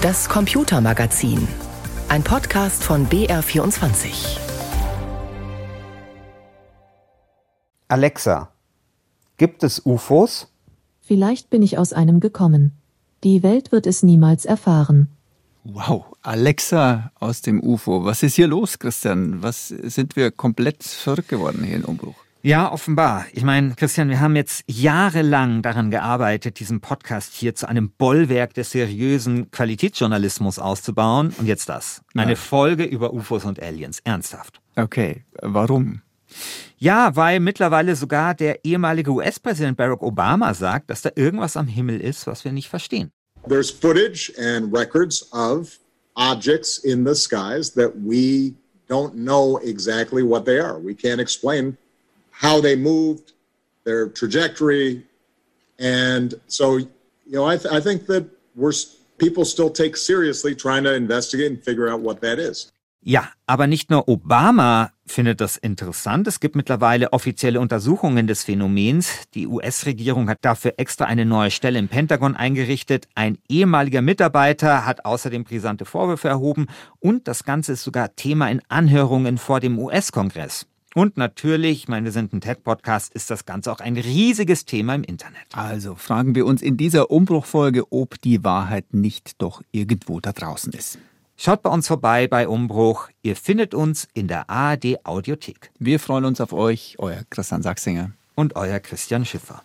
Das Computermagazin. Ein Podcast von BR24. Alexa, gibt es UFOs? Vielleicht bin ich aus einem gekommen. Die Welt wird es niemals erfahren. Wow, Alexa aus dem UFO. Was ist hier los, Christian? Was sind wir komplett verrückt geworden hier in Umbruch? Ja, offenbar. Ich meine, Christian, wir haben jetzt jahrelang daran gearbeitet, diesen Podcast hier zu einem Bollwerk des seriösen Qualitätsjournalismus auszubauen. Und jetzt das. Eine ja. Folge über UFOs und Aliens. Ernsthaft. Okay, warum? Ja, weil mittlerweile sogar der ehemalige US-Präsident Barack Obama sagt, dass da irgendwas am Himmel ist, was wir nicht verstehen. There's footage and records of objects in the skies that we don't know exactly what they are. We can't explain how they moved, their trajectory. And so, you know, I, th- I think that we're people still take seriously trying to investigate and figure out what that is. Ja, aber nicht nur Obama findet das interessant. Es gibt mittlerweile offizielle Untersuchungen des Phänomens. Die US-Regierung hat dafür extra eine neue Stelle im Pentagon eingerichtet. Ein ehemaliger Mitarbeiter hat außerdem brisante Vorwürfe erhoben und das Ganze ist sogar Thema in Anhörungen vor dem US-Kongress. Und natürlich, ich meine, wir sind ein TED-Podcast, ist das Ganze auch ein riesiges Thema im Internet. Also fragen wir uns in dieser Umbruchfolge, ob die Wahrheit nicht doch irgendwo da draußen ist. Schaut bei uns vorbei bei Umbruch. Ihr findet uns in der ARD Audiothek. Wir freuen uns auf euch, euer Christian Sachsinger und euer Christian Schiffer.